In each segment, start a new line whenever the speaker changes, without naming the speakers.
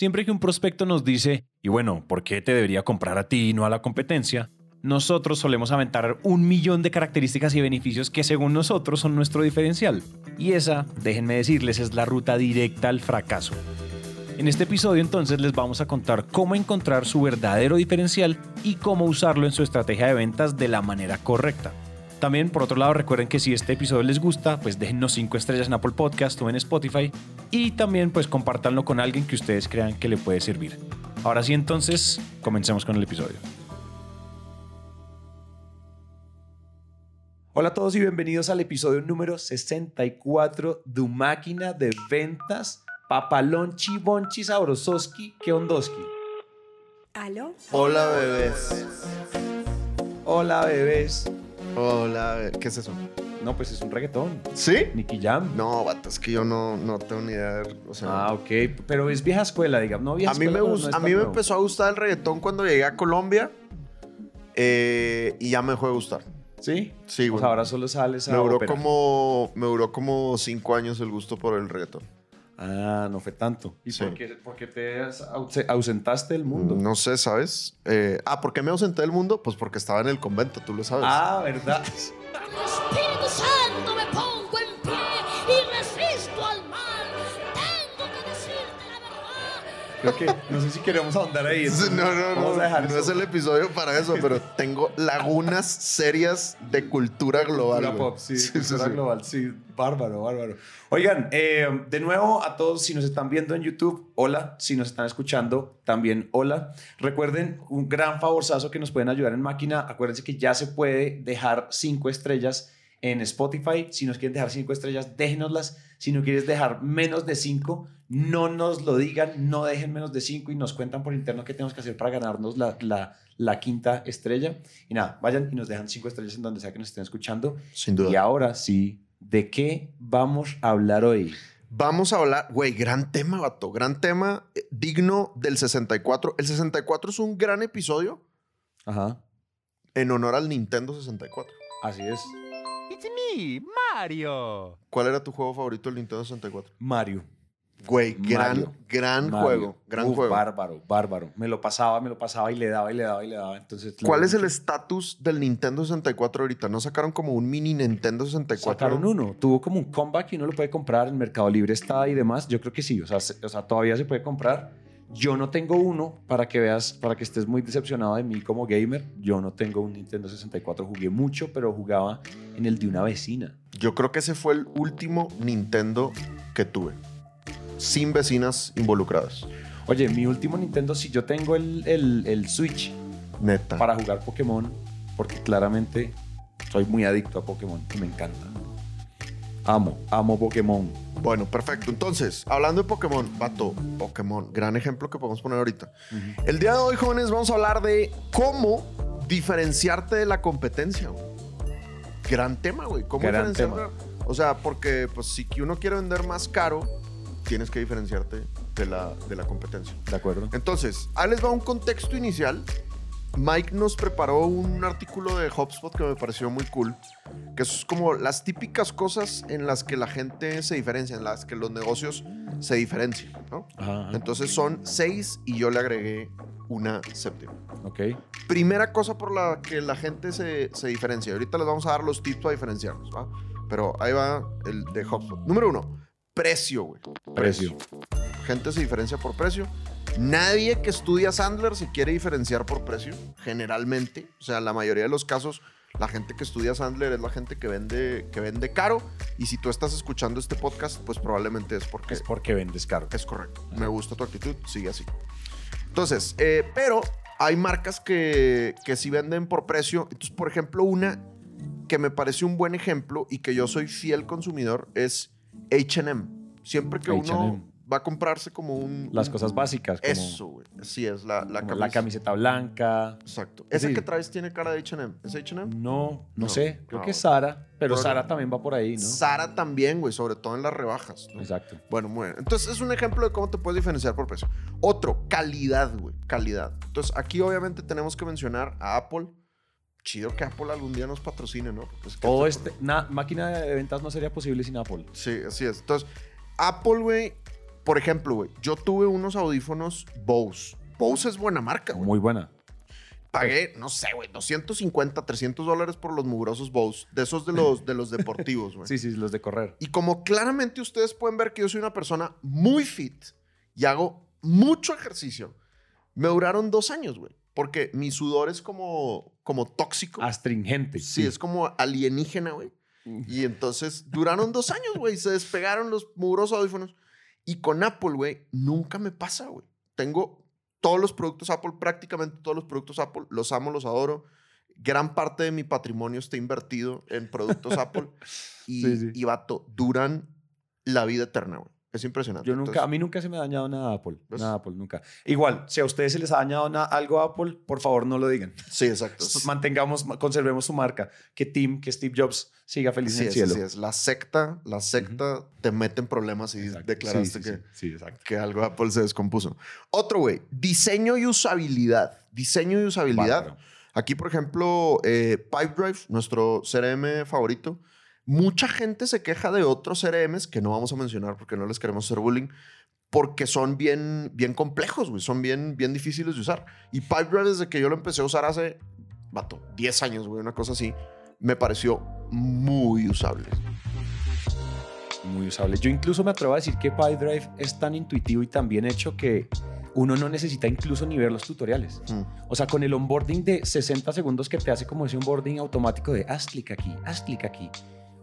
Siempre que un prospecto nos dice, y bueno, ¿por qué te debería comprar a ti y no a la competencia? Nosotros solemos aventar un millón de características y beneficios que según nosotros son nuestro diferencial. Y esa, déjenme decirles, es la ruta directa al fracaso. En este episodio entonces les vamos a contar cómo encontrar su verdadero diferencial y cómo usarlo en su estrategia de ventas de la manera correcta. También, por otro lado, recuerden que si este episodio les gusta, pues déjennos 5 estrellas en Apple Podcast o en Spotify y también pues compártanlo con alguien que ustedes crean que le puede servir. Ahora sí, entonces, comencemos con el episodio. Hola a todos y bienvenidos al episodio número 64 de Máquina de Ventas Papalonchi Bonchi Sabrososki Keondoski.
¿Aló?
Hola, bebés.
Hola bebés.
Hola, ¿qué es eso?
No, pues es un reggaetón.
¿Sí?
Nicky Jam.
No, vato, es que yo no, no tengo ni idea. O sea,
Ah, ok. Pero es vieja escuela, digamos. No vieja
a mí, me,
escuela, no,
gus-
no es
a
tan
mí me
nuevo.
empezó a gustar el reggaetón cuando llegué a Colombia eh, y ya me dejó de gustar.
¿Sí?
Sí, güey.
sea, ahora solo sales a
me, duró
ópera.
como, me duró como cinco años el gusto por el reggaetón.
Ah, no fue tanto. ¿Y
Sí.
por, qué, por qué te ausentaste del mundo?
No sé, ¿sabes? Eh, ah, ¿por qué me ausenté del mundo? Pues porque estaba en el convento, tú lo sabes.
Ah, ¿verdad? Creo que no sé si queremos ahondar ahí.
Sí,
entonces
No, no, no. No
eso.
es el episodio para eso, pero tengo lagunas serias de cultura global.
Cultura pop, sí,
Sí,
cultura
sí, sí.
global, sí, bárbaro, bárbaro. Oigan, eh, de nuevo a todos, si nos están viendo en YouTube, hola, si nos están escuchando, también hola. Recuerden, un gran favorzazo que nos pueden ayudar en máquina, acuérdense que ya se puede dejar cinco estrellas en Spotify, si nos quieren dejar cinco estrellas, déjenoslas, si no quieres dejar menos de cinco, no nos lo digan, no dejen menos de cinco y nos cuentan por interno qué tenemos que hacer para ganarnos la, la, la quinta estrella. Y nada, vayan y nos dejan cinco estrellas en donde sea que nos estén escuchando.
Sin duda.
Y ahora sí, ¿de qué vamos a hablar hoy?
Vamos a hablar, güey, gran tema, vato. Gran tema eh, digno del 64. El 64 es un gran episodio
Ajá,
en honor al Nintendo 64.
así es.
Mario.
¿Cuál era tu juego favorito del Nintendo 64?
Mario.
Güey, gran,
Mario.
gran
Mario.
juego. Gran
Uf,
juego.
Bárbaro, bárbaro. Me lo pasaba, me lo pasaba y le daba y le daba y le daba. Entonces,
¿Cuál es el estatus del Nintendo 64 ahorita? ¿No sacaron como un mini Nintendo 64?
Sacaron uno. Tuvo como un comeback y uno lo puede comprar. En Mercado Libre está y demás. Yo creo que sí. O sea, se- o sea, todavía se puede comprar. Yo no tengo uno para que veas, para que estés muy decepcionado de mí como gamer. Yo no tengo un Nintendo 64. Jugué mucho, pero jugaba en el de una vecina.
Yo creo que ese fue el último Nintendo que tuve. Sin vecinas involucradas.
Oye, mi último Nintendo, si yo tengo el, el, el Switch
Neta.
para jugar Pokémon, porque claramente soy muy adicto a Pokémon y me encanta. Amo, amo Pokémon.
Bueno, perfecto. Entonces, hablando de Pokémon, vato, Pokémon, gran ejemplo que podemos poner ahorita. El día de hoy, jóvenes, vamos a hablar de cómo diferenciarte de la competencia. Gran tema, güey. ¿Cómo
Gran
diferenciarte? O sea, porque pues si uno quiere vender más caro, tienes que diferenciarte de la, de la competencia.
¿De acuerdo?
Entonces, ahí les va un contexto inicial. Mike nos preparó un artículo de HubSpot que me pareció muy cool, que es como las típicas cosas en las que la gente se diferencia, en las que los negocios se diferencian, ¿no?
Ajá, ajá.
Entonces son seis y yo le agregué una séptima.
Ok.
Primera cosa por la que la gente se, se diferencia. Ahorita les vamos a dar los tips para diferenciarnos, ¿va? Pero ahí va el de HubSpot. Número uno, precio, güey.
Precio.
Gente se diferencia por precio. Nadie que estudia Sandler se quiere diferenciar por precio, generalmente. O sea, la mayoría de los casos, la gente que estudia Sandler es la gente que vende, que vende caro. Y si tú estás escuchando este podcast, pues probablemente es porque
Es porque vendes caro.
es correcto. Me gusta tu actitud, sigue así. Entonces, eh, pero hay marcas que, que sí venden por precio. Entonces, por ejemplo, una que me parece un buen ejemplo y que yo soy fiel consumidor es HM. Siempre que uno. Va a comprarse como un...
Las
un-
cosas básicas. Como,
Eso, güey. Así es, la, la,
camiseta blanca.
Exacto. Esa
Sí.
que traes tiene cara de H&M. ¿Es H&M?
No, no,
No.
sé. Creo
Ah,
que es Sara. Pero. Sara también va por ahí, ¿no?
Sara también, güey, sobre todo en las rebajas. ¿no?
Exacto.
Bueno, muy bien. Entonces es un ejemplo de cómo te puedes diferenciar por precio. Otro, calidad, güey. Calidad. Entonces aquí obviamente tenemos que mencionar a Apple. Chido que Apple algún día nos patrocine, ¿no? Pues esto-
este. na- máquina de ventas no sería posible sin Apple.
Sí, así es. Entonces, Apple, güey, por ejemplo, güey, yo tuve unos audífonos Bose. Bose es buena marca, güey.
Muy buena.
Pagué, no sé, güey, 250, 300 dólares por los mugrosos Bose. De esos de los, de los deportivos, güey.
Sí, sí, los de correr.
Y como claramente ustedes pueden ver que yo soy una persona muy fit y hago mucho ejercicio, me duraron dos años, güey. Porque mi sudor es como, como tóxico.
Astringente.
Sí, es como alienígena, güey. Y entonces duraron dos años, güey. Se despegaron los mugrosos audífonos. Y con Apple, güey, nunca me pasa, güey. Tengo todos los productos Apple, prácticamente todos los productos Apple. Los amo, los adoro. Gran parte de mi patrimonio está invertido en productos Apple. Y,
Sí, sí.
y vato, duran la vida eterna, güey. Es impresionante.
Yo nunca,
Entonces,
a mí nunca se me ha dañado nada Apple.
¿Ves?
Nada Apple, nunca. Igual, si a ustedes se les ha dañado na- algo Apple, por favor no lo digan.
Sí, exacto.
Mantengamos, conservemos su marca. Que Tim, que Steve Jobs siga feliz en el
es,
cielo.
así es. La secta, la secta te mete en problemas y
Exacto.
declaraste
Sí, sí,
que,
sí, sí, exacto.
que algo Apple se descompuso. Otro, güey. Diseño y usabilidad. Diseño y usabilidad.
Bárbaro.
Aquí, por ejemplo, eh, Pipedrive, nuestro CRM favorito. Mucha gente se queja de otros CRMs que no vamos a mencionar porque no les queremos hacer bullying, porque son bien, bien complejos, güey. Son bien, bien difíciles de usar. Y Pipedrive, desde que yo lo empecé a usar hace, vato, 10 años, güey, una cosa así, me pareció muy usable.
Muy usable. Yo incluso me atrevo a decir que PyDrive es tan intuitivo y tan bien hecho que uno no necesita incluso ni ver los tutoriales.
Mm.
O sea, con el onboarding de 60 segundos que te hace como ese onboarding automático de haz clic aquí, haz clic aquí.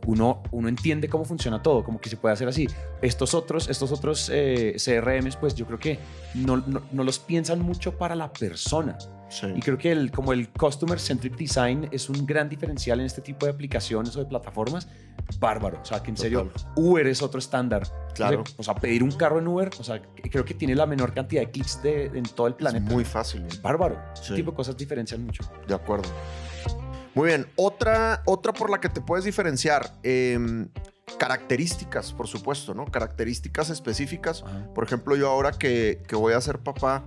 Uno, uno entiende cómo funciona todo, como que se puede hacer así. Estos otros, estos otros eh, CRMs, pues yo creo que no, no, no los piensan mucho para la persona.
Sí.
Y creo que el, como el Customer Centric Design es un gran diferencial en este tipo de aplicaciones o de plataformas, bárbaro. O sea, que en serio,
Total.
Uber es otro estándar.
Claro.
O sea, pedir un carro en Uber, o sea, creo que tiene la menor cantidad de clics de, en todo el
Es
planeta.
muy fácil.
Es bárbaro. Ese
Sí.
tipo de cosas diferencian mucho.
De acuerdo. Muy bien. Otra, otra por la que te puedes diferenciar. em, características, por supuesto, ¿no? Características específicas.
Ajá.
Por ejemplo, yo ahora que, que voy a ser papá,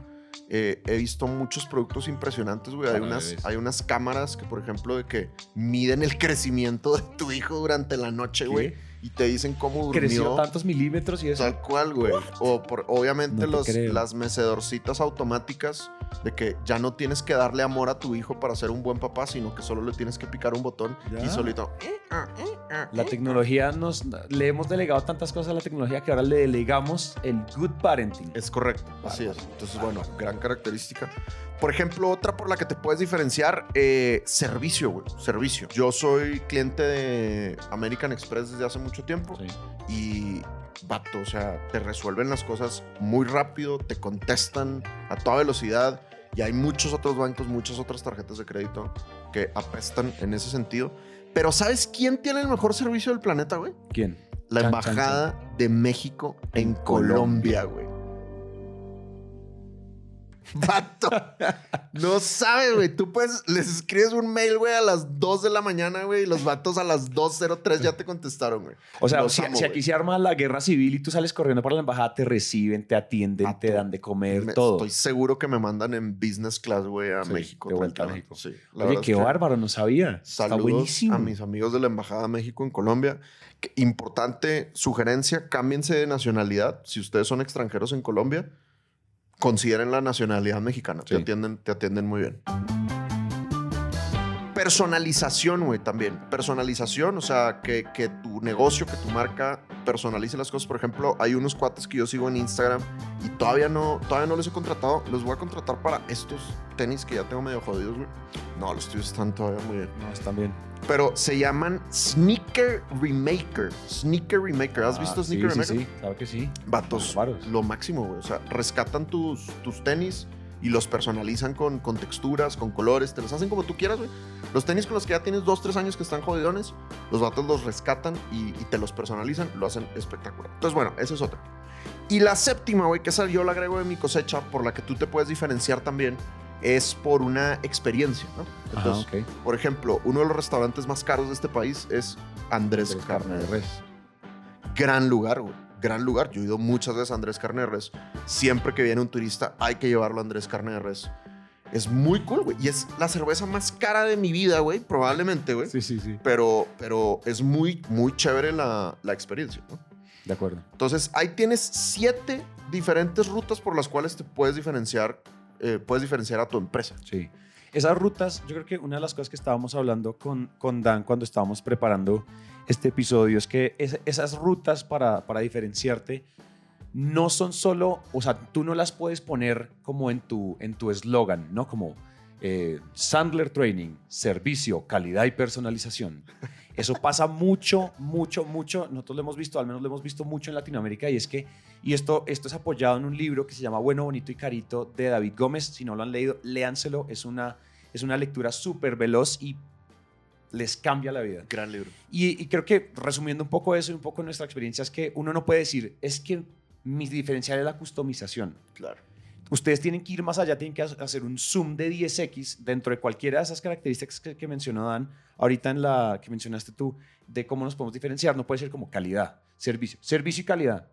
eh, he visto muchos productos impresionantes, güey. Hay unas, hay unas cámaras que, por ejemplo, de que miden el crecimiento de tu hijo durante la noche, güey. Y te dicen cómo durmió.
Creció tantos milímetros y eso.
Tal cual, güey. O por, obviamente
No
los, las mecedorcitas automáticas de que ya no tienes que darle amor a tu hijo para ser un buen papá, sino que solo le tienes que picar un botón
Ya.
y solito. eh, eh, ah,
La
eh.
tecnología nos... Le hemos delegado tantas cosas a la tecnología que ahora le delegamos el good parenting.
Es correcto, así es. Entonces, bueno, gran característica. Por ejemplo, otra por la que te puedes diferenciar, eh, servicio, güey. Servicio. Yo soy cliente de American Express desde hace mucho tiempo.
Sí.
y vato, o sea, te resuelven las cosas muy rápido, te contestan a toda velocidad y hay muchos otros bancos, muchas otras tarjetas de crédito que apestan en ese sentido. Pero ¿sabes quién tiene el mejor servicio del planeta, güey?
¿Quién?
La
Chan, chan,
Embajada de México en Colombia, güey. Vato. No sabes, güey. Tú puedes, les escribes un mail, güey, a las 2 de la mañana, güey, y los vatos a las 2.03 ya te contestaron, güey.
O sea, si,
amo,
si aquí se arma la guerra civil y tú sales corriendo para la embajada, te reciben, te atienden, te dan de comer,
Me-
todo.
Estoy seguro que me mandan en business class, güey, a
Sí,
México.
de vuelta a. México.
Sí,
Oye, qué
es que
bárbaro, no sabía. Está
Saludos
buenísimo.
a mis amigos de la Embajada de México en Colombia. Importante sugerencia, cámbiense de nacionalidad. Si ustedes son extranjeros en Colombia, consideren la nacionalidad mexicana. Te, atienden, te atienden muy bien. Personalización, güey, también. Personalización, o sea, que, que tu negocio, que tu marca personalice las cosas. Por ejemplo, hay unos cuates que yo sigo en Instagram y todavía no, todavía no les he contratado. Los voy a contratar para estos tenis que ya tengo medio jodidos, güey. No, los tuyos están todavía muy bien.
No, están bien.
Pero se llaman Sneaker Remaker. Sneaker Remaker. ¿Has
Ah,
visto
sí,
Sneaker
sí,
Remaker?
sí, claro que sí.
Vatos, lo máximo, güey. O sea, rescatan tus, tus tenis y los personalizan con, con texturas, con colores. Te los hacen como tú quieras, güey. Los tenis con los que ya tienes dos, tres años que están jodidones, los vatos los rescatan y, y te los personalizan. Lo hacen espectacular. Entonces, bueno, esa es otra. Y la séptima, güey, que esa yo la agrego de mi cosecha, por la que tú te puedes diferenciar también, es por una experiencia, ¿no?
Ajá,
Entonces, por ejemplo, uno de los restaurantes más caros de este país es Andrés
Tres
Carne de res. Gran lugar, güey. Gran lugar. Yo he ido muchas veces a Andrés Carne de Res. Siempre que viene un turista, hay que llevarlo a Andrés Carne de Res. Es muy cool, güey. Y es la cerveza más cara de mi vida, güey. Probablemente, güey.
Sí, sí, sí.
Pero, pero es muy, muy chévere la, la experiencia, ¿no?
De acuerdo.
Entonces, ahí tienes siete diferentes rutas por las cuales te puedes diferenciar, eh, puedes diferenciar a tu empresa.
Sí. Esas rutas, yo creo que una de las cosas que estábamos hablando con, con Dan cuando estábamos preparando este episodio es que es- esas rutas para, para diferenciarte no son solo, o sea, tú no las puedes poner como en tu en tu eslogan, ¿no? Como eh, Sandler Training, servicio, calidad y personalización. Eso pasa mucho, mucho, mucho. Nosotros lo hemos visto, al menos lo hemos visto mucho en Latinoamérica y es que, y esto, esto es apoyado en un libro que se llama Bueno, Bonito y Carito de David Gómez. Si no lo han leído, léanselo. Es una, es una lectura súper veloz y les cambia la vida.
Gran libro.
Y, y creo que resumiendo un poco eso y un poco nuestra experiencia es que uno no puede decir, es que mi diferencial es la customización.
Claro.
Ustedes tienen que ir más allá, tienen que ha- hacer un zoom de 10x dentro de cualquiera de esas características que, que mencionó Dan, ahorita en la que mencionaste tú, de cómo nos podemos diferenciar. No puede ser como calidad, servicio, servicio y calidad.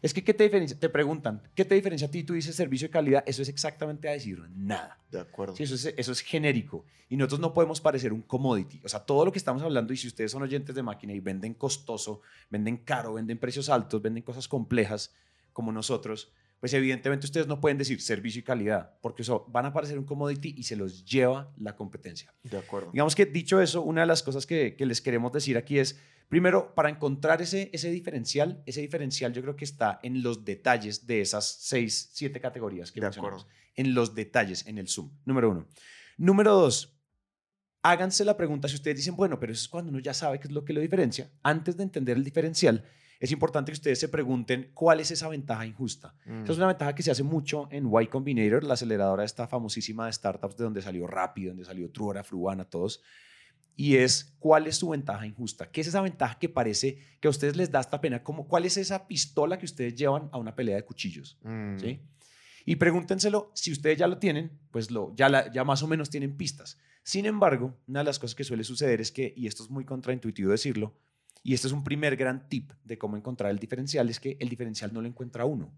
Es que, ¿qué te diferencia? Te preguntan, ¿qué te diferencia a ti? Tú dices servicio y calidad. Eso es exactamente a decir nada.
De acuerdo.
Sí, eso es, eso es genérico. Y nosotros no podemos parecer un commodity. O sea, todo lo que estamos hablando, y si ustedes son oyentes de máquina y venden costoso, venden caro, venden precios altos, venden cosas complejas como nosotros, pues evidentemente ustedes no pueden decir servicio y calidad, porque eso van a parecer un commodity y se los lleva la competencia.
De acuerdo.
Digamos que dicho eso, una de las cosas que, que les queremos decir aquí es, primero, para encontrar ese, ese diferencial, ese diferencial yo creo que está en los detalles de esas seis, siete categorías que
De
mencionamos.
acuerdo.
En los detalles, en el Zoom. Número uno. Número dos, háganse la pregunta si ustedes dicen, bueno, pero eso es cuando uno ya sabe qué es lo que lo diferencia. Antes de entender el diferencial, es importante que ustedes se pregunten cuál es esa ventaja injusta.
Mm.
Esa es una ventaja que se hace mucho en Y Combinator, la aceleradora esta famosísima de startups de donde salió Rappi, donde salió Truora, Fruana, todos. Y es cuál es su ventaja injusta. ¿Qué es esa ventaja que parece que a ustedes les da esta pena? Como, ¿Cuál es esa pistola que ustedes llevan a una pelea de cuchillos?
Mm.
¿sí? Y pregúntenselo, si ustedes ya lo tienen, pues lo, ya, la- ya más o menos tienen pistas. Sin embargo, una de las cosas que suele suceder es que, y esto es muy contraintuitivo decirlo, y este es un primer gran tip de cómo encontrar el diferencial, es que el diferencial no lo encuentra uno.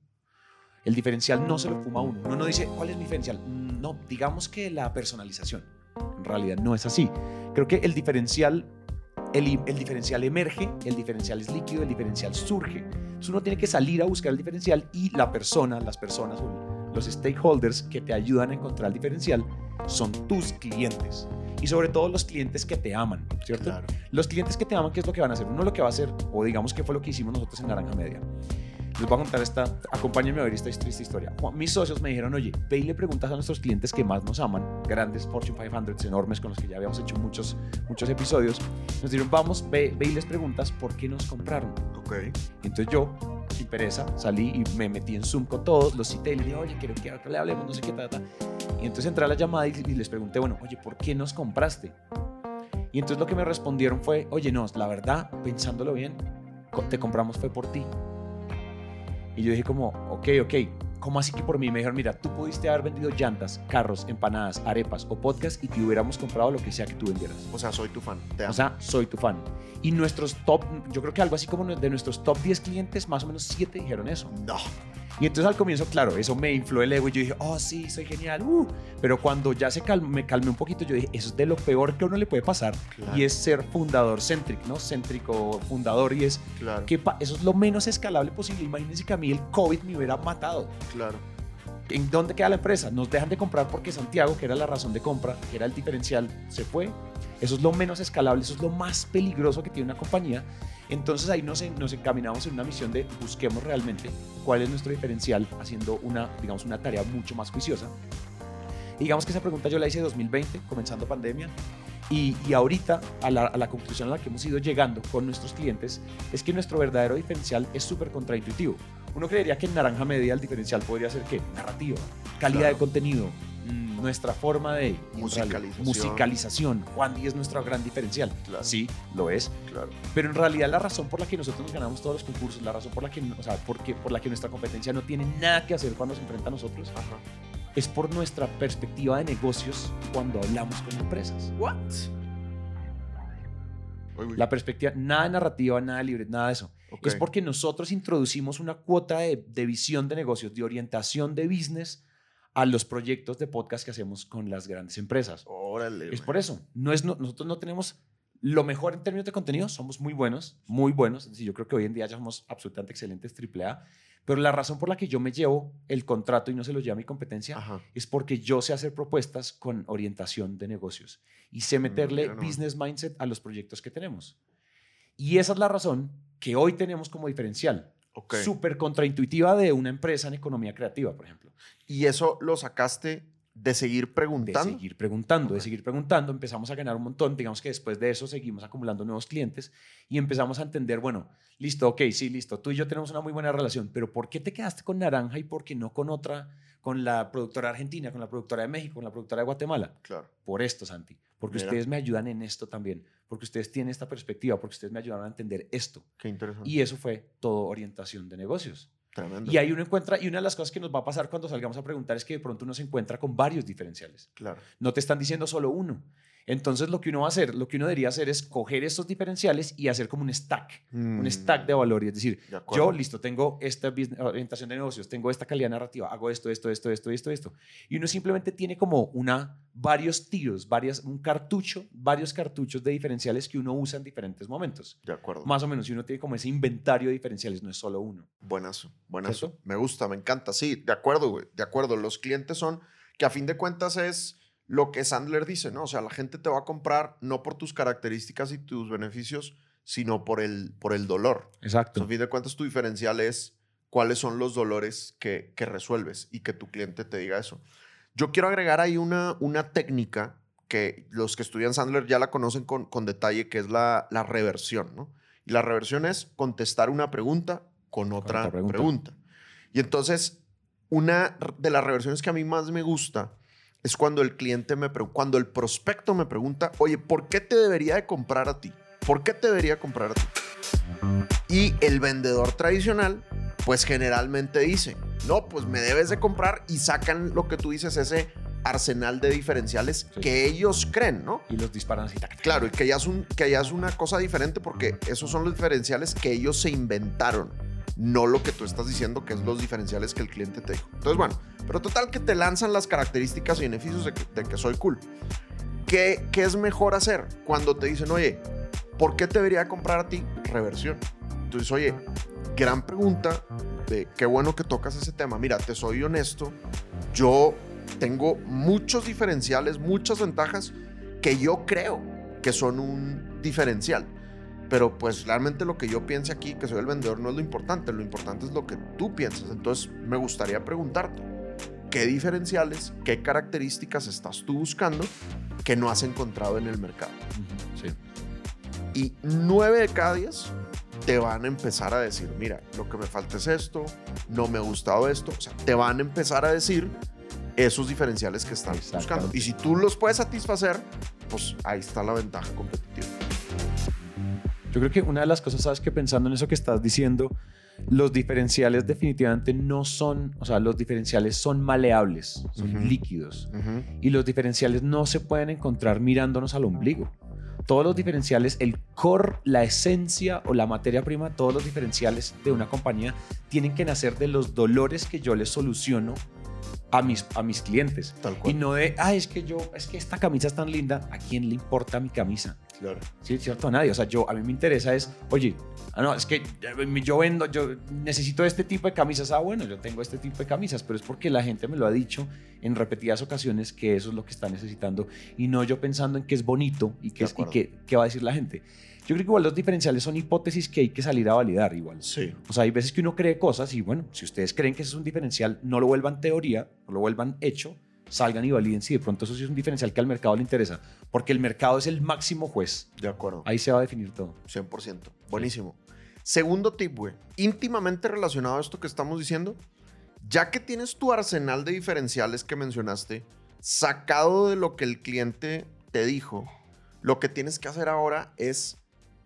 El diferencial no se lo fuma uno. Uno no dice, ¿cuál es mi diferencial? Mm, No, digamos que la personalización. En realidad no es así. Creo que el diferencial, el, diferencial emerge, el diferencial es líquido, el diferencial surge. Entonces uno tiene que salir a buscar el diferencial y la persona, las personas los stakeholders que te ayudan a encontrar el diferencial son tus clientes. Y sobre todo los clientes que te aman, ¿cierto?
Claro.
Los clientes que te aman, ¿qué es lo que van a hacer? Uno lo que va a hacer, o digamos que fue lo que hicimos nosotros en Naranja Media. Les voy a contar esta, acompáñenme a ver esta triste historia. Mis socios me dijeron, oye, ve y le preguntas a nuestros clientes que más nos aman, grandes Fortune 500 enormes con los que ya habíamos hecho muchos, muchos episodios. Nos dijeron, vamos, ve, ve y les preguntas por qué nos compraron.
Ok.
Entonces yo, sin pereza, salí y me metí en Zoom con todos, los cité y les dije, oye, quiero, que le hablemos, no sé qué, ta, ta. Y entonces entré a la llamada y, y les pregunté, bueno, oye, ¿por qué nos compraste? Y entonces lo que me respondieron fue, oye, no, la verdad, pensándolo bien, te compramos fue por ti. Y yo dije como, ok, ok, ¿cómo así que por mí? Me dijeron, mira, tú pudiste haber vendido llantas, carros, empanadas, arepas o podcast y te hubiéramos comprado lo que sea que tú vendieras.
O sea, soy tu fan. Te amo.
O sea, soy tu fan. Y nuestros top, yo creo que algo así como de nuestros top 10 clientes, más o menos 7 dijeron eso.
no.
Y entonces al comienzo, claro, eso me infló el ego y yo dije, oh, sí, soy genial. uh". Pero cuando ya se calm- me calmé un poquito, yo dije, eso es de lo peor que a uno le puede pasar.
Claro.
Y es ser fundador céntrico, ¿no? Céntrico, fundador. Y es
Claro.
que eso es lo menos escalable posible. Imagínense que a mí el COVID me hubiera matado.
Claro.
¿En dónde queda la empresa? Nos dejan de comprar porque Santiago, que era la razón de compra, que era el diferencial, se fue. Eso es lo menos escalable, eso es lo más peligroso que tiene una compañía. Entonces ahí nos, nos encaminamos en una misión de busquemos realmente cuál es nuestro diferencial haciendo una, digamos, una tarea mucho más juiciosa. Y digamos que esa pregunta yo la hice en 2020, comenzando pandemia. Y, y ahorita, a la, a la conclusión a la que hemos ido llegando con nuestros clientes, es que nuestro verdadero diferencial es súper contraintuitivo. Uno creería que en Naranja Media el diferencial podría ser ¿qué? Narrativa, calidad
Claro.
de contenido, nuestra forma de...
Musicalización.
Musicalización. Juan Díaz es nuestro gran diferencial.
Claro.
Sí, lo es.
Claro.
Pero en realidad la razón por la que nosotros nos ganamos todos los concursos, la razón por la que, o sea, porque, por la que nuestra competencia no tiene nada que hacer cuando se enfrenta a nosotros,
Ajá.
es por nuestra perspectiva de negocios cuando hablamos con empresas.
What?
La perspectiva, nada narrativa, nada libre, nada de eso. Es porque nosotros introducimos una cuota de, de visión de negocios, de orientación de business a los proyectos de podcast que hacemos con las grandes empresas.
Órale.
Es por eso. No es, no- nosotros no tenemos lo mejor en términos de contenido, somos muy buenos, muy buenos. Es decir, yo creo que hoy en día ya somos absolutamente excelentes AAA. Pero la razón por la que yo me llevo el contrato y no se lo lleva a mi competencia
Ajá.
es porque yo sé hacer propuestas con orientación de negocios y sé meterle
mira nomás.
business mindset a los proyectos que tenemos. Y esa es la razón que hoy tenemos como diferencial.
Ok.
Súper contraintuitiva de una empresa en economía creativa, por ejemplo.
Y eso lo sacaste de seguir
De
preguntando.
seguir preguntando, de seguir preguntando, empezamos a ganar un montón. Digamos que después de eso seguimos acumulando nuevos clientes y empezamos a entender, bueno, listo, ok, sí, listo, tú y yo tenemos una muy buena relación, pero ¿por qué te quedaste con Naranja y por qué no con otra, con la productora argentina, con la productora de México, con la productora de Guatemala?
Claro.
Por esto, Santi, porque
Mira.
ustedes me ayudan en esto también, porque ustedes tienen esta perspectiva, porque ustedes me ayudaron a entender esto.
Qué interesante.
Y eso fue todo orientación de negocios.
Tremendo.
Y ahí uno encuentra, y una de las cosas que nos va a pasar cuando salgamos a preguntar es que de pronto uno se encuentra con varios diferenciales.
Claro.
No te están diciendo solo uno. Entonces lo que uno va a hacer, lo que uno debería hacer es coger estos diferenciales y hacer como un stack, un
Mm,
stack de valor. Y es decir,
de
yo, listo, tengo esta orientación de negocios, tengo esta calidad narrativa, hago esto, esto, esto, esto, esto, esto. Y uno simplemente tiene como una, varios tiros, varias, un cartucho, varios cartuchos de diferenciales que uno usa en diferentes momentos.
De acuerdo.
Más o menos, y uno tiene como ese inventario de diferenciales, no es solo uno.
Buenazo, buenazo.
¿Cierto?
Me gusta, me encanta. Sí, de acuerdo, güey. De acuerdo. Los clientes son, que a fin de cuentas es lo que Sandler dice, ¿no? O sea, la gente te va a comprar no por tus características y tus beneficios, sino por el, por el dolor. O sea,
Exacto.
a fin de cuentas, tu diferencial es cuáles son los dolores que, que resuelves y que tu cliente te diga eso. Yo quiero agregar ahí una, una técnica que los que estudian Sandler ya la conocen con, con detalle, que es la, la reversión, ¿no? Y la reversión es contestar una pregunta con otra,
otra pregunta.
pregunta. Y entonces, una de las reversiones que a mí más me gusta es cuando el cliente me pregunta, cuando el prospecto me pregunta, oye, ¿por qué te debería de comprar a ti? ¿Por qué te debería comprar a ti? Y el vendedor tradicional, pues generalmente dice, no, pues me debes de comprar y sacan lo que tú dices, ese arsenal de diferenciales
Sí.
que ellos creen, ¿no?
Y los disparan así. tac, tac,
Claro, y que ya, es un, que ya es una cosa diferente porque esos son los diferenciales que ellos se inventaron, no lo que tú estás diciendo que es los diferenciales que el cliente te dijo. Entonces, bueno, pero total que te lanzan las características y beneficios de que, soy cool. ¿Qué, ¿Qué es mejor hacer cuando te dicen, oye, ¿por qué te debería comprar a ti? Reversión. Entonces, oye, gran pregunta, de qué bueno que tocas ese tema. Mira, te soy honesto, yo tengo muchos diferenciales, muchas ventajas que yo creo que son un diferencial. Pero pues realmente lo que yo piense aquí, que soy el vendedor, no es lo importante. Lo importante es lo que tú piensas. Entonces me gustaría preguntarte, ¿qué diferenciales, qué características estás tú buscando que no has encontrado en el mercado?
Sí.
Y nueve de cada diez te van a empezar a decir, mira, lo que me falta es esto, no me ha gustado esto. O sea, te van a empezar a decir esos diferenciales que están buscando. Y si tú los puedes satisfacer, pues ahí está la ventaja competitiva.
Yo creo que una de las cosas, sabes que pensando en eso que estás diciendo, los diferenciales definitivamente no son, o sea, los diferenciales son maleables, son
Ujú.
líquidos. Y los diferenciales no se pueden encontrar mirándonos al ombligo. Todos los diferenciales, el core, la esencia o la materia prima, todos los diferenciales de una compañía tienen que nacer de los dolores que yo les soluciono a mis, a mis clientes.
Tal
Y
cual.
no de, ay, es que yo, es que esta camisa es tan linda, ¿a quién le importa mi camisa?
Claro.
Sí, cierto, a nadie. O sea, yo, a mí me interesa es, oye, ah, no, es que yo vendo, yo necesito este tipo de camisas. Ah, bueno, yo tengo este tipo de camisas, pero es porque la gente me lo ha dicho en repetidas ocasiones que eso es lo que está necesitando y no yo pensando en que es bonito y que, es, y qué va a decir la gente. Yo creo que igual los diferenciales son hipótesis que hay que salir a validar igual.
Sí.
O sea, hay veces que uno cree cosas y bueno, si ustedes creen que eso es un diferencial, no lo vuelvan teoría, no lo vuelvan hecho, salgan y validen si de pronto eso sí es un diferencial que al mercado le interesa, porque el mercado es el máximo juez.
De acuerdo.
Ahí se va a definir todo.
100%. Buenísimo. Segundo tip, güey. Íntimamente relacionado a esto que estamos diciendo, ya que tienes tu arsenal de diferenciales que mencionaste, sacado de lo que el cliente te dijo, lo que tienes que hacer ahora es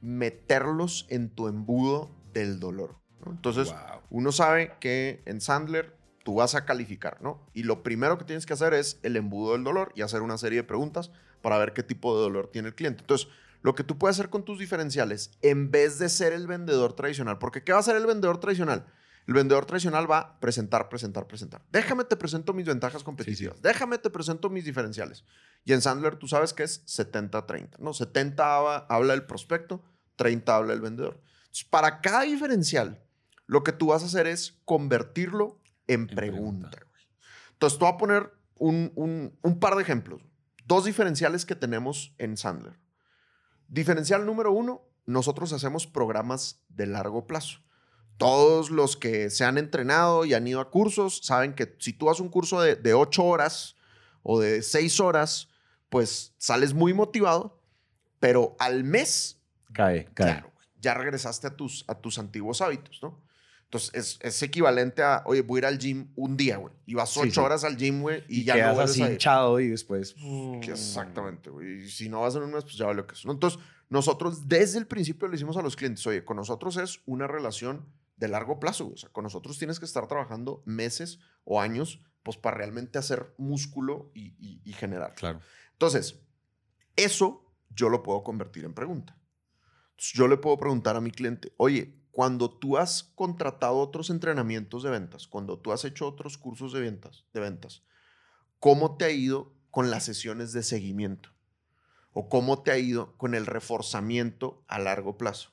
meterlos en tu embudo del dolor. ¿no? Entonces,
Wow.
uno sabe que en Sandler tú vas a calificar, ¿no? Y lo primero que tienes que hacer es el embudo del dolor y hacer una serie de preguntas para ver qué tipo de dolor tiene el cliente. Entonces, lo que tú puedes hacer con tus diferenciales, en vez de ser el vendedor tradicional, porque ¿qué va a ser el vendedor tradicional? El vendedor tradicional va a presentar, presentar, presentar. Déjame te presento mis ventajas competitivas. Déjame te presento mis diferenciales. Y en Sandler tú sabes que es 70-30. ¿no? 70 habla, habla el prospecto, 30 habla el vendedor. Entonces, para cada diferencial, lo que tú vas a hacer es convertirlo en, pregunta. Entonces, te voy a poner un, un- un par de ejemplos. Dos diferenciales que tenemos en Sandler. Diferencial número uno, nosotros hacemos programas de largo plazo. Todos los que se han entrenado y han ido a cursos saben que si tú haces un curso de, de ocho horas o de seis horas, pues sales muy motivado, pero al mes
Cae, cae.
Claro, ya regresaste a tus, a tus antiguos hábitos, ¿no? Entonces, es, es equivalente a, oye, voy a ir al gym un día, güey. Y vas ocho
sí.
horas al gym, güey, y, ya no
quedas
vuelves
así
a ir.
hinchado y después...
Que Exactamente, güey. Y si no vas en un mes, pues ya vale lo que es. ¿no? Entonces, nosotros desde el principio le decimos a los clientes, oye, con nosotros es una relación de largo plazo, güey. O sea, con nosotros tienes que estar trabajando meses o años, pues para realmente hacer músculo y, y- y generar.
Claro.
Entonces, eso yo lo puedo convertir en pregunta. Entonces, yo le puedo preguntar a mi cliente, oye, cuando tú has contratado otros entrenamientos de ventas, cuando tú has hecho otros cursos de ventas, de ventas, ¿cómo te ha ido con las sesiones de seguimiento? ¿O cómo te ha ido con el reforzamiento a largo plazo?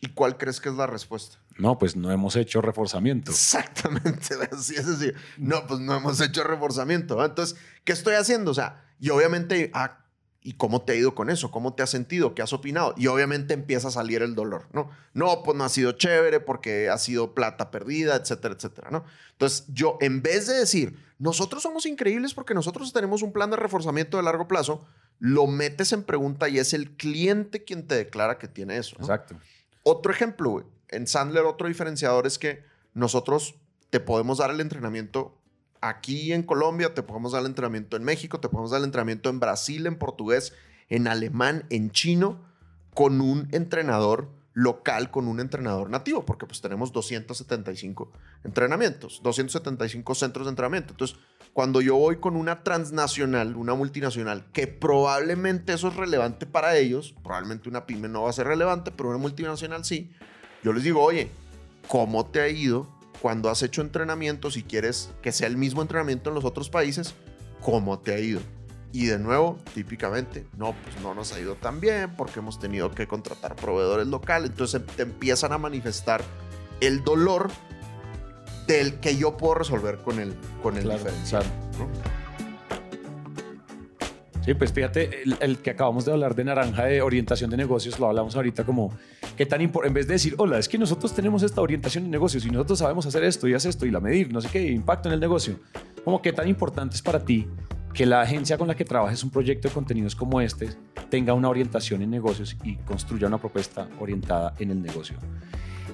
¿Y cuál crees que es la respuesta?
No, pues no hemos hecho reforzamiento.
Exactamente, así es así. No, pues no hemos hecho reforzamiento. Entonces, ¿qué estoy haciendo? O sea, y obviamente, ah, ¿y cómo te ha ido con eso? ¿Cómo te has sentido? ¿Qué has opinado? Y obviamente empieza a salir el dolor, ¿no? No, pues no ha sido chévere porque ha sido plata perdida, etcétera, etcétera, ¿no? Entonces, yo, en vez de decir, nosotros somos increíbles porque nosotros tenemos un plan de reforzamiento de largo plazo, lo metes en pregunta y es el cliente quien te declara que tiene eso. ¿no?
Exacto.
Otro ejemplo. En Sandler, otro diferenciador es que nosotros te podemos dar el entrenamiento aquí en Colombia, te podemos dar el entrenamiento en México, te podemos dar el entrenamiento en Brasil, en portugués, en alemán, en chino, con un entrenador local, con un entrenador nativo, porque pues tenemos 275 entrenamientos, 275 centros de entrenamiento. Entonces, cuando yo voy con una transnacional, una multinacional, que probablemente eso es relevante para ellos, probablemente una pyme no va a ser relevante, pero una multinacional sí, yo les digo, oye, ¿cómo te ha ido cuando has hecho entrenamiento? Si quieres que sea el mismo entrenamiento en los otros países, ¿cómo te ha ido? Y de nuevo, típicamente, no, pues no nos ha ido tan bien porque hemos tenido que contratar proveedores locales. Entonces te empiezan a manifestar el dolor del que yo puedo resolver con el, con el
Claro,
diferencial. ¿no?
Sí, pues fíjate, el, el que acabamos de hablar de naranja de orientación de negocios, lo hablamos ahorita como que tan importante, en vez de decir, hola, es que nosotros tenemos esta orientación de negocios y nosotros sabemos hacer esto y hacer esto y la medir, no sé qué, impacto en el negocio, como que tan importante es para ti que la agencia con la que trabajes un proyecto de contenidos como este tenga una orientación en negocios y construya una propuesta orientada en el negocio.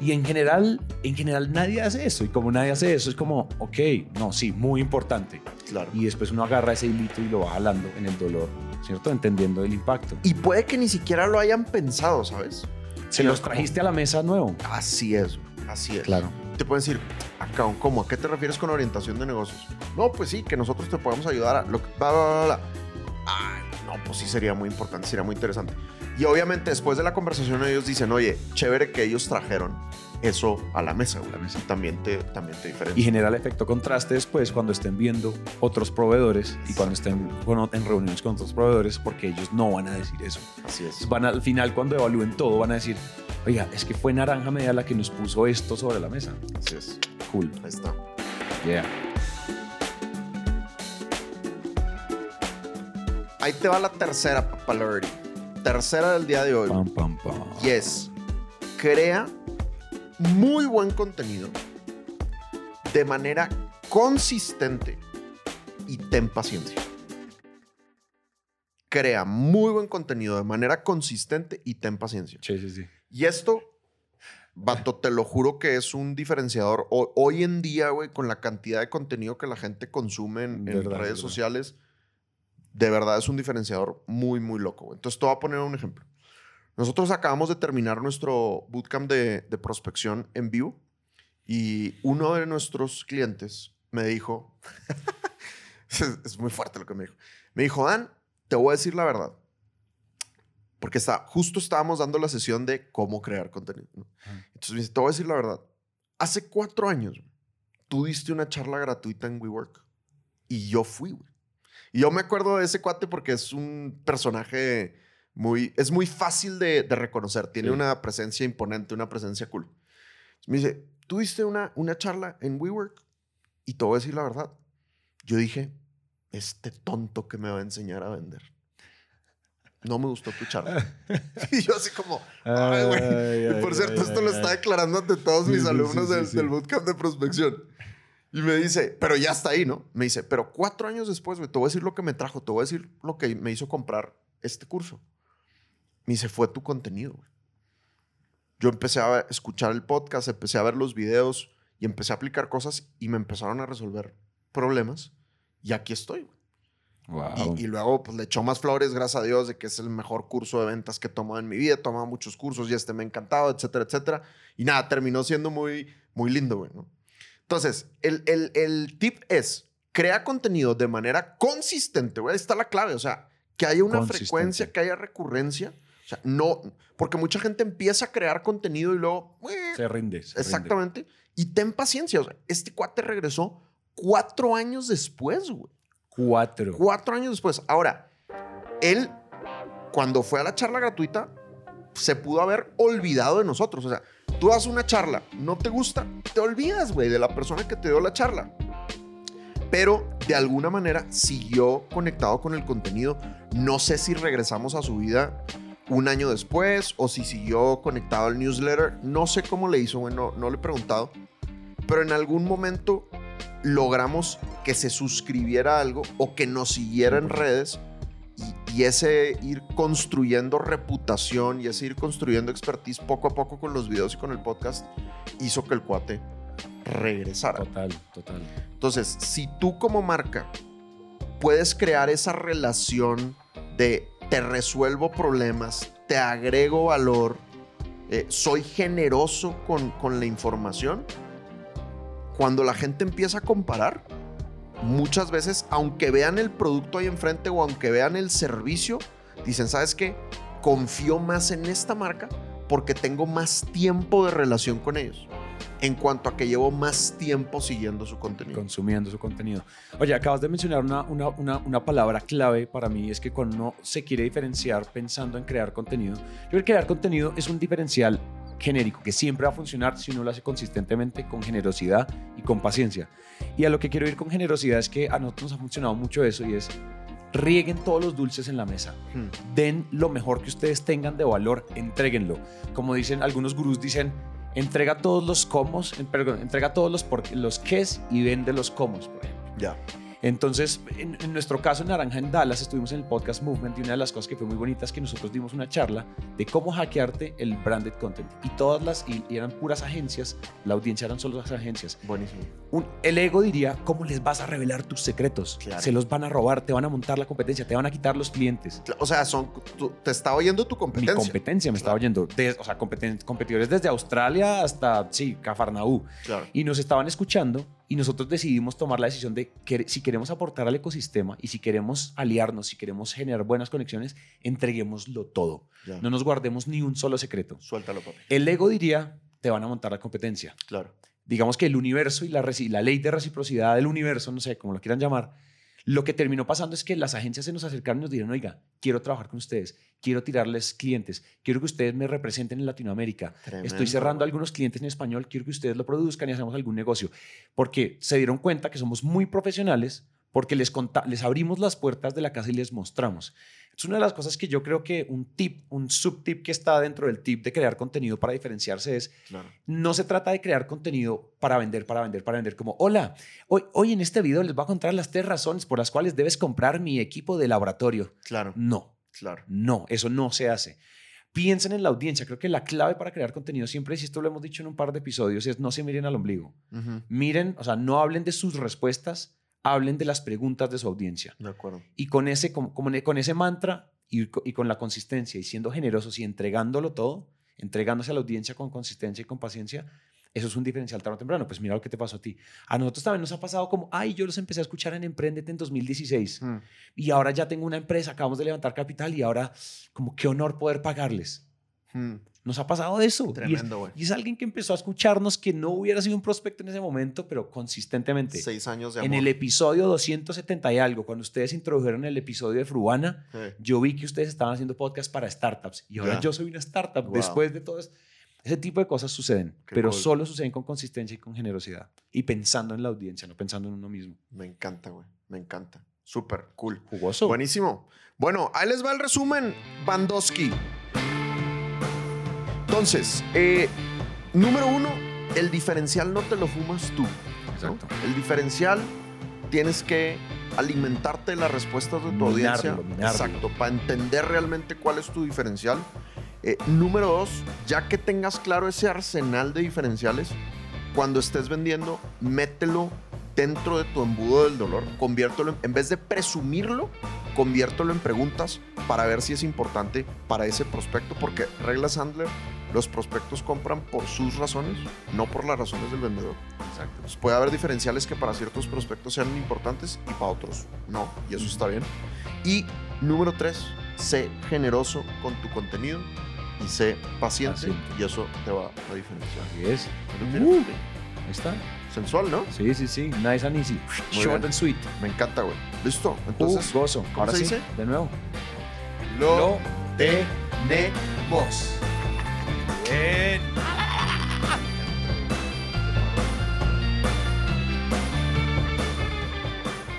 Y en general, en general nadie hace eso. Y como nadie hace eso, es como, ok, no, sí, muy importante.
Claro.
Y después uno agarra ese hilito y lo va jalando en el dolor, ¿cierto? Entendiendo el impacto.
Y puede que ni siquiera lo hayan pensado, ¿sabes?
Se los trajiste a la mesa nuevo.
Así es, así es.
Claro.
Te pueden decir, acá, ¿cómo? ¿A qué te refieres con orientación de negocios? No, pues sí, que nosotros te podemos ayudar a lo que... Bla, bla, bla, bla. Ay, no, pues sí sería muy importante, sería muy interesante. Y obviamente después de la conversación ellos dicen, oye, chévere que ellos trajeron eso a la mesa, güey.
A la mesa.
Y también te, también te
Y
diferencia.
genera el efecto contraste después cuando estén viendo otros proveedores y cuando estén bueno, en reuniones con otros proveedores, porque ellos no van a decir eso.
Así es.
Van a- al final, cuando evalúen todo, van a decir, oiga, es que fue Naranja Media la que nos puso esto sobre la mesa.
Así es.
Cool.
Ahí está.
Yeah.
Ahí te va la tercera, Papalority. Tercera del día de hoy.
Pam, pam, pam.
Y es, crea muy buen contenido de manera consistente y ten paciencia. Crea muy buen contenido de manera consistente y ten paciencia.
Sí, sí, sí.
Y esto, vato, te lo juro que es un diferenciador. Ho- hoy en día, güey, con la cantidad de contenido que la gente consume en, redes
verdad.
sociales, de verdad es un diferenciador muy, muy loco. güey. Entonces, te voy a poner un ejemplo. Nosotros acabamos de terminar nuestro bootcamp de, de prospección en vivo y uno de nuestros clientes me dijo, es, muy fuerte lo que me dijo, me dijo, Dan, te voy a decir la verdad. Porque está, justo estábamos dando la sesión de cómo crear contenido. Entonces me dice, te voy a decir la verdad. hace cuatro años, tú diste una charla gratuita en WeWork y yo fui, güey. Y yo me acuerdo de ese cuate porque es un personaje muy, es muy fácil de, de reconocer. Tiene
Sí.
una presencia imponente, una presencia cool. Me dice, tú diste una, una charla en WeWork y te voy a decir la verdad. Yo dije, este tonto que me va a enseñar a vender. No me gustó tu charla. y yo así como, ay, güey. Por
ay,
cierto,
ay,
esto lo está declarando ante todos
Sí,
mis
sí,
alumnos del, bootcamp de prospección. Y me dice, pero ya está ahí, ¿no? Me dice, pero cuatro años después, güey, te voy a decir lo que me trajo, te voy a decir lo que me hizo comprar este curso. Me dice, fue tu contenido, güey. Yo empecé a escuchar el podcast, empecé a ver los videos y empecé a aplicar cosas y me empezaron a resolver problemas. Y aquí estoy, güey.
Wow.
Y, y luego pues, le echó más flores, gracias a Dios, de que es el mejor curso de ventas que he tomado en mi vida. He tomado muchos cursos y este me ha encantado, etcétera, etcétera. Y nada, terminó siendo muy, muy lindo, güey, ¿no? Entonces, el, el, el tip es, crea contenido de manera consistente, güey. Ahí está la clave. O sea, que haya una frecuencia, que haya recurrencia. O sea, no, porque mucha gente empieza a crear contenido y luego... "Eh,
Se rinde. se rinde.
Exactamente. Y ten paciencia. O sea, este cuate regresó cuatro años después, güey.
Cuatro.
Cuatro años después. Ahora, él, cuando fue a la charla gratuita, se pudo haber olvidado de nosotros. O sea, tú das una charla, no te gusta, te olvidas, güey, de la persona que te dio la charla. Pero de alguna manera siguió conectado con el contenido. No sé si regresamos a su vida un año después o si siguió conectado al newsletter. No sé cómo le hizo, güey, no, no le he preguntado. Pero en algún momento logramos que se suscribiera a algo o que nos siguiera en redes y, y ese ir construyendo reputación y ese ir construyendo expertise poco a poco con los videos y con el podcast hizo que el cuate regresara.
Total, total.
Entonces, si tú como marca puedes crear esa relación de te resuelvo problemas, te agrego valor, eh, soy generoso con, con la información, cuando la gente empieza a comparar, muchas veces, aunque vean el producto ahí enfrente o aunque vean el servicio, dicen, ¿sabes qué? Confío más en esta marca porque tengo más tiempo de relación con ellos. En cuanto a que llevo más tiempo siguiendo su contenido.
consumiendo su contenido. Oye, acabas de mencionar una, una, una, una palabra clave para mí, es que cuando uno se quiere diferenciar pensando en crear contenido, yo creo que crear contenido es un diferencial genérico que siempre va a funcionar si uno lo hace consistentemente, con generosidad y con paciencia. Y a lo que quiero ir con generosidad es que a nosotros nos ha funcionado mucho eso y es rieguen todos los dulces en la mesa.
Hmm.
Den lo mejor que ustedes tengan de valor, entréguenlo. Como dicen algunos gurús dicen, entrega todos los comos, en- perdón, entrega todos los por, los ques y vende los comos, por ejemplo.
Ya.
Entonces, en, en nuestro caso en Naranja en Dallas estuvimos en el podcast Movement y una de las cosas que fue muy bonita es que nosotros dimos una charla de cómo hackearte el branded content y todas las y, y eran puras agencias, la audiencia eran solo las agencias.
Buenísimo.
Un- el ego diría, ¿cómo les vas a revelar tus secretos?
Claro.
Se los van a robar, te van a montar la competencia, te van a quitar los clientes.
O sea, son, tú- te está oyendo tu
Mi
competencia.
competencia me
Claro.
oyendo, de- o sea, competidores desde Australia hasta, sí, Cafarnaú.
Claro.
Y nos estaban escuchando y nosotros decidimos tomar la decisión de que si queremos aportar al ecosistema y si queremos aliarnos, si queremos generar buenas conexiones, entreguémoslo todo.
Ya.
No nos guardemos ni un solo secreto.
Suéltalo, papi.
El ego diría, te van a montar la competencia.
Claro.
Digamos que el universo y la, la ley de reciprocidad del universo, no sé cómo lo quieran llamar, lo que terminó pasando es que las agencias se nos acercaron y nos dijeron, oiga, quiero trabajar con ustedes, quiero tirarles clientes, quiero que ustedes me representen en Latinoamérica.
Tremendo,
Estoy cerrando algunos clientes en español, quiero que ustedes lo produzcan y hacemos algún negocio. Porque se dieron cuenta que somos muy profesionales, porque les, les abrimos las puertas de la casa y les mostramos. Es una de las cosas que yo creo que un tip, un subtip que está dentro del tip de crear contenido para diferenciarse es,
Claro.
no se trata de crear contenido para vender, para vender, para vender, como, hola, hoy, hoy en este video les voy a contar las tres razones por las cuales debes comprar mi equipo de laboratorio.
Claro.
No,
Claro.
no, eso no se hace. Piensen en la audiencia. Creo que la clave para crear contenido, siempre, y esto lo hemos dicho en un par de episodios, es no se miren al ombligo. Miren, o sea, no hablen de sus respuestas, hablen de las preguntas de su audiencia.
De acuerdo.
Y con ese, como con ese mantra y con la consistencia y siendo generosos y entregándolo todo, entregándose a la audiencia con consistencia y con paciencia, eso es un diferencial tarde o temprano. Pues mira lo que te pasó a ti. A nosotros también nos ha pasado como, ay, yo los empecé a escuchar en Emprendete en 2016
Mm.
y ahora ya tengo una empresa, acabamos de levantar capital y ahora como qué honor poder pagarles.
Mm.
Nos ha pasado eso. Y es-
Tremendo, güey.
y, es, alguien que empezó a escucharnos que no hubiera sido un prospecto en ese momento, pero consistentemente.
Seis años de
En
amor.
el episodio 270 y algo, cuando ustedes introdujeron el episodio de Fruana,
Sí.
yo vi que ustedes estaban haciendo podcast para startups y ahora
Ya.
yo soy una startup.
Wow.
Después de todo eso, ese tipo de cosas suceden,
Qué
pero
cool.
solo suceden con consistencia y con generosidad y pensando en la audiencia, no pensando en uno mismo.
Me encanta, güey. Me encanta. Súper cool.
Jugoso.
Buenísimo. Bueno, ahí les va el resumen, Bandowski. Entonces, eh, número uno, el diferencial no te lo fumas tú. ¿no?
Exacto.
El diferencial tienes que alimentarte de las respuestas de tu
Minarlo,
audiencia.
minarlo.
Exacto, para entender realmente cuál es tu diferencial. Eh, número dos, ya que tengas claro ese arsenal de diferenciales, cuando estés vendiendo, mételo dentro de tu embudo del dolor, conviértelo, en, en vez de presumirlo, conviértelo en preguntas para ver si es importante para ese prospecto, porque regla Sandler, los prospectos compran por sus razones, no por las razones del vendedor.
Exacto.
Entonces, puede haber diferenciales que para ciertos prospectos sean importantes y para otros no, y eso está bien. Y número tres, sé generoso con tu contenido y sé paciente,
Paciente.
y eso te va a diferenciar.
Así es. Uh, ahí está.
Sensual, ¿no?
Sí, sí, sí. Nice and easy.
Muy
Short
bien.
and sweet.
Me encanta, güey. ¿Listo? Entonces,
Uh, gozo.
¿cómo
Ahora
se
sí,
dice?
de nuevo.
lo
tenemos.
Bien.